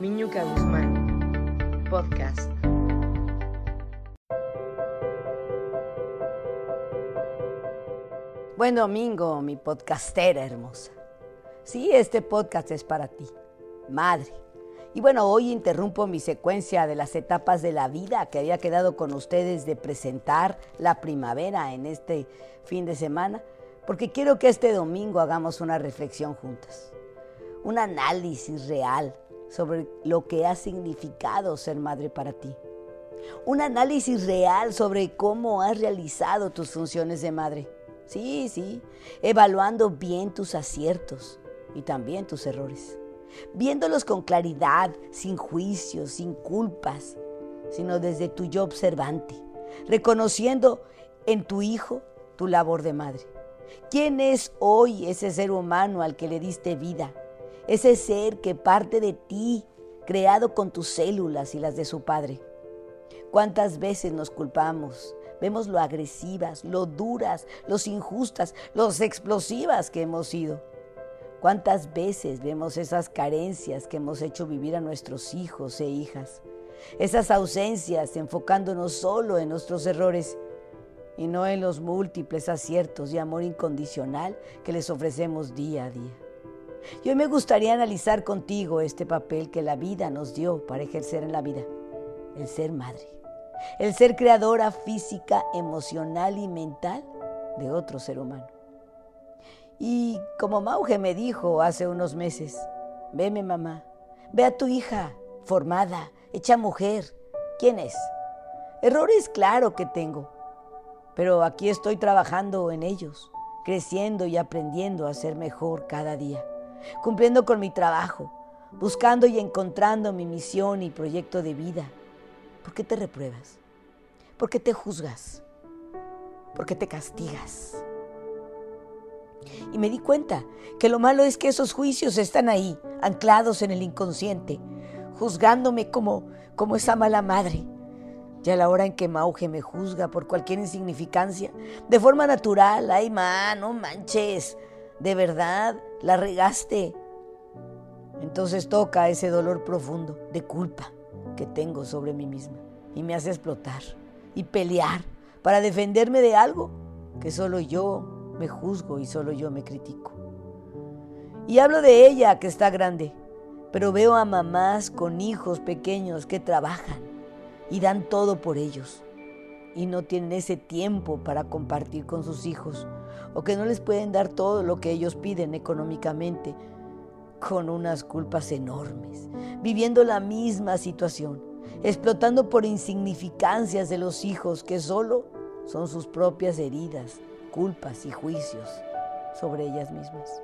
Miñuca Guzmán, podcast. Buen domingo, mi podcastera hermosa. Sí, este podcast es para ti, madre. Y bueno, hoy interrumpo mi secuencia de las etapas de la vida que había quedado con ustedes de presentar la primavera en este fin de semana, porque quiero que este domingo hagamos una reflexión juntas, un análisis real sobre lo que ha significado ser madre para ti, un análisis real sobre cómo has realizado tus funciones de madre. Sí, sí, evaluando bien tus aciertos y también tus errores viéndolos con claridad, sin juicios, sin culpas, sino desde tu yo observante, reconociendo en tu hijo tu labor de madre. ¿Quién es hoy ese ser humano al que le diste vida? Ese ser que parte de ti, creado con tus células y las de su padre. ¿Cuántas veces nos culpamos? Vemos lo agresivas, lo duras, los injustas, los explosivas que hemos sido. ¿Cuántas veces vemos esas carencias que hemos hecho vivir a nuestros hijos e hijas? Esas ausencias enfocándonos solo en nuestros errores y no en los múltiples aciertos y amor incondicional que les ofrecemos día a día. Y hoy me gustaría analizar contigo este papel que la vida nos dio para ejercer en la vida, el ser madre, el ser creadora física, emocional y mental de otro ser humano. Y como Mauge me dijo hace unos meses, veme mamá, ve a tu hija, formada, hecha mujer. ¿Quién es? Errores, claro que tengo, pero aquí estoy trabajando en ellos, creciendo y aprendiendo a ser mejor cada día, cumpliendo con mi trabajo, buscando y encontrando mi misión y proyecto de vida. ¿Por qué te repruebas? ¿Por qué te juzgas? ¿Por qué te castigas? Y me di cuenta que lo malo es que esos juicios están ahí, anclados en el inconsciente, juzgándome como, como esa mala madre. Ya a la hora en que Mauge me juzga por cualquier insignificancia, de forma natural, ay, ma, no manches, de verdad, la regaste. Entonces toca ese dolor profundo de culpa que tengo sobre mí misma y me hace explotar y pelear para defenderme de algo que solo yo me juzgo y solo yo me critico. Y hablo de ella que está grande, pero veo a mamás con hijos pequeños que trabajan y dan todo por ellos y no tienen ese tiempo para compartir con sus hijos o que no les pueden dar todo lo que ellos piden económicamente con unas culpas enormes, viviendo la misma situación, explotando por insignificancias de los hijos que solo son sus propias heridas culpas y juicios sobre ellas mismas.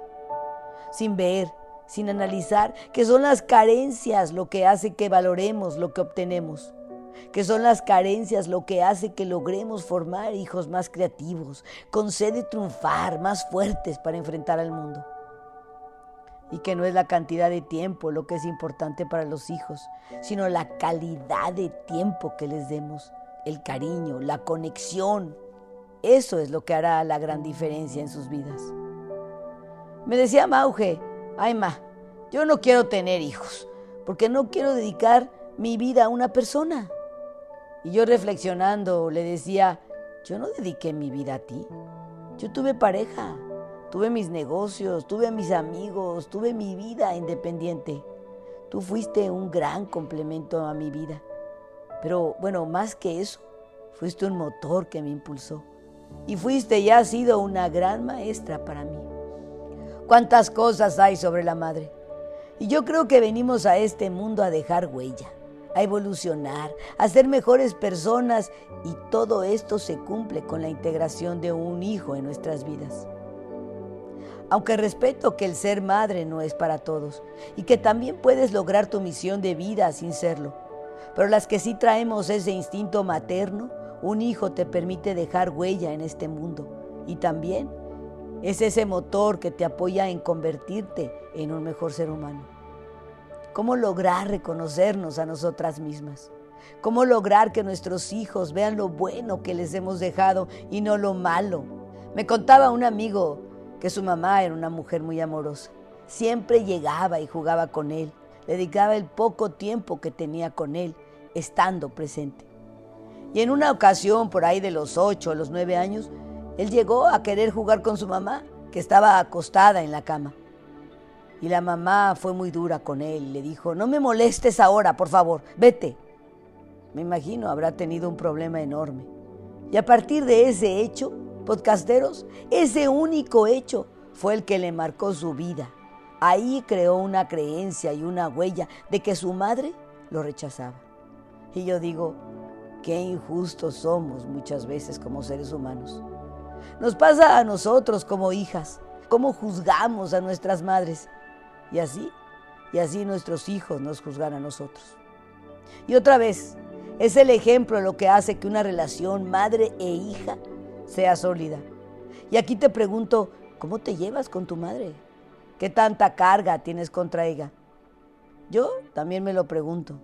Sin ver, sin analizar que son las carencias lo que hace que valoremos lo que obtenemos, que son las carencias lo que hace que logremos formar hijos más creativos, con sed de triunfar, más fuertes para enfrentar al mundo. Y que no es la cantidad de tiempo lo que es importante para los hijos, sino la calidad de tiempo que les demos, el cariño, la conexión, eso es lo que hará la gran diferencia en sus vidas. Me decía Mauge, ay ma, yo no quiero tener hijos, porque no quiero dedicar mi vida a una persona. Y yo reflexionando le decía, yo no dediqué mi vida a ti. Yo tuve pareja, tuve mis negocios, tuve mis amigos, tuve mi vida independiente. Tú fuiste un gran complemento a mi vida. Pero bueno, más que eso, fuiste un motor que me impulsó y fuiste y has sido una gran maestra para mí. ¿Cuántas cosas hay sobre la madre? Y yo creo que venimos a este mundo a dejar huella, a evolucionar, a ser mejores personas y todo esto se cumple con la integración de un hijo en nuestras vidas. Aunque respeto que el ser madre no es para todos y que también puedes lograr tu misión de vida sin serlo, pero las que sí traemos ese instinto materno, un hijo te permite dejar huella en este mundo y también es ese motor que te apoya en convertirte en un mejor ser humano. ¿Cómo lograr reconocernos a nosotras mismas? ¿Cómo lograr que nuestros hijos vean lo bueno que les hemos dejado y no lo malo? Me contaba un amigo que su mamá era una mujer muy amorosa. Siempre llegaba y jugaba con él, dedicaba el poco tiempo que tenía con él, estando presente. Y en una ocasión, por ahí de los ocho o los nueve años, él llegó a querer jugar con su mamá, que estaba acostada en la cama. Y la mamá fue muy dura con él, le dijo, no me molestes ahora, por favor, vete. Me imagino habrá tenido un problema enorme. Y a partir de ese hecho, podcasteros, ese único hecho fue el que le marcó su vida. Ahí creó una creencia y una huella de que su madre lo rechazaba. Y yo digo, qué injustos somos muchas veces como seres humanos. Nos pasa a nosotros como hijas, cómo juzgamos a nuestras madres. Y así, y así nuestros hijos nos juzgan a nosotros. Y otra vez, es el ejemplo lo que hace que una relación madre e hija sea sólida. Y aquí te pregunto, ¿cómo te llevas con tu madre? ¿Qué tanta carga tienes contra ella? Yo también me lo pregunto.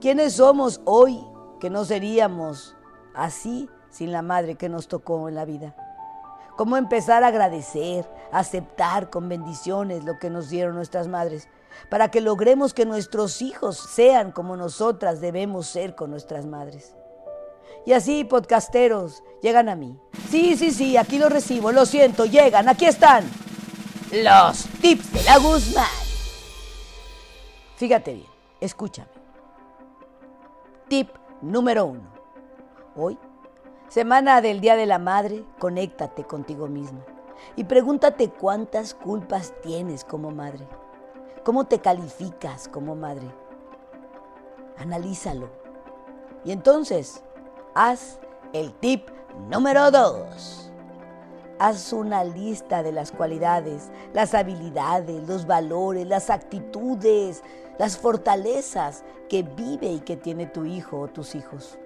¿Quiénes somos hoy que no seríamos así sin la madre que nos tocó en la vida? ¿Cómo empezar a agradecer, a aceptar con bendiciones lo que nos dieron nuestras madres? Para que logremos que nuestros hijos sean como nosotras debemos ser con nuestras madres. Y así, podcasteros, llegan a mí. Sí, sí, sí, aquí los recibo, lo siento, llegan, aquí están. Los tips de la Guzmán. Fíjate bien, escúchame. Tip número uno. Hoy, semana del Día de la Madre, conéctate contigo misma y pregúntate cuántas culpas tienes como madre. ¿Cómo te calificas como madre? Analízalo. Y entonces, haz el tip número dos. Haz una lista de las cualidades, las habilidades, los valores, las actitudes, las fortalezas que vive y que tiene tu hijo o tus hijos.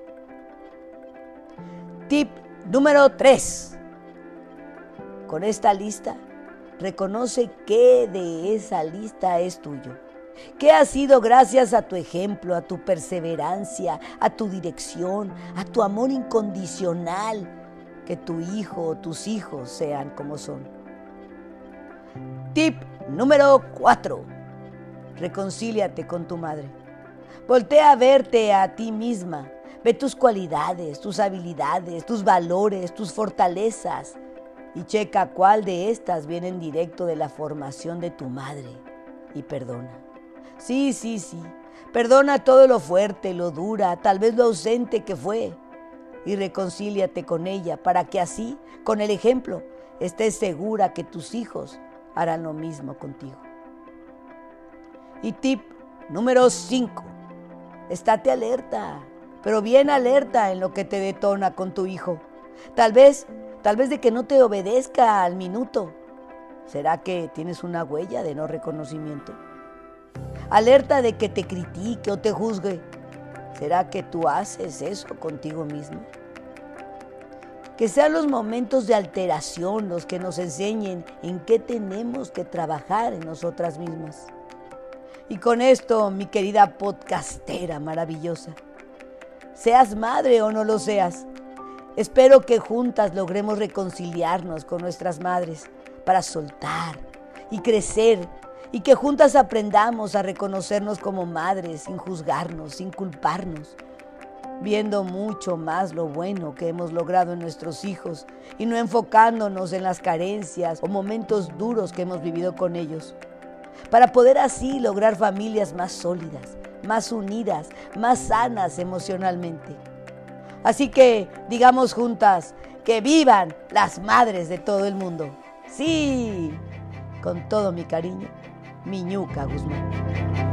Tip número 3. Con esta lista, reconoce qué de esa lista es tuyo. ¿Qué ha sido gracias a tu ejemplo, a tu perseverancia, a tu dirección, a tu amor incondicional? que tu hijo o tus hijos sean como son. Tip número 4. Reconcíliate con tu madre. Voltea a verte a ti misma. Ve tus cualidades, tus habilidades, tus valores, tus fortalezas y checa cuál de estas vienen directo de la formación de tu madre y perdona. Sí, sí, sí. Perdona todo lo fuerte, lo dura, tal vez lo ausente que fue y reconcíliate con ella para que así, con el ejemplo, estés segura que tus hijos harán lo mismo contigo. Y tip número 5. Estate alerta, pero bien alerta en lo que te detona con tu hijo. Tal vez, tal vez de que no te obedezca al minuto. ¿Será que tienes una huella de no reconocimiento? Alerta de que te critique o te juzgue. ¿Será que tú haces eso contigo mismo? Que sean los momentos de alteración los que nos enseñen en qué tenemos que trabajar en nosotras mismas. Y con esto, mi querida podcastera maravillosa, seas madre o no lo seas, espero que juntas logremos reconciliarnos con nuestras madres para soltar y crecer y que juntas aprendamos a reconocernos como madres sin juzgarnos, sin culparnos, viendo mucho más lo bueno que hemos logrado en nuestros hijos y no enfocándonos en las carencias o momentos duros que hemos vivido con ellos, para poder así lograr familias más sólidas, más unidas, más sanas emocionalmente. Así que digamos juntas, que vivan las madres de todo el mundo. Sí, con todo mi cariño. Miñuca Guzmán.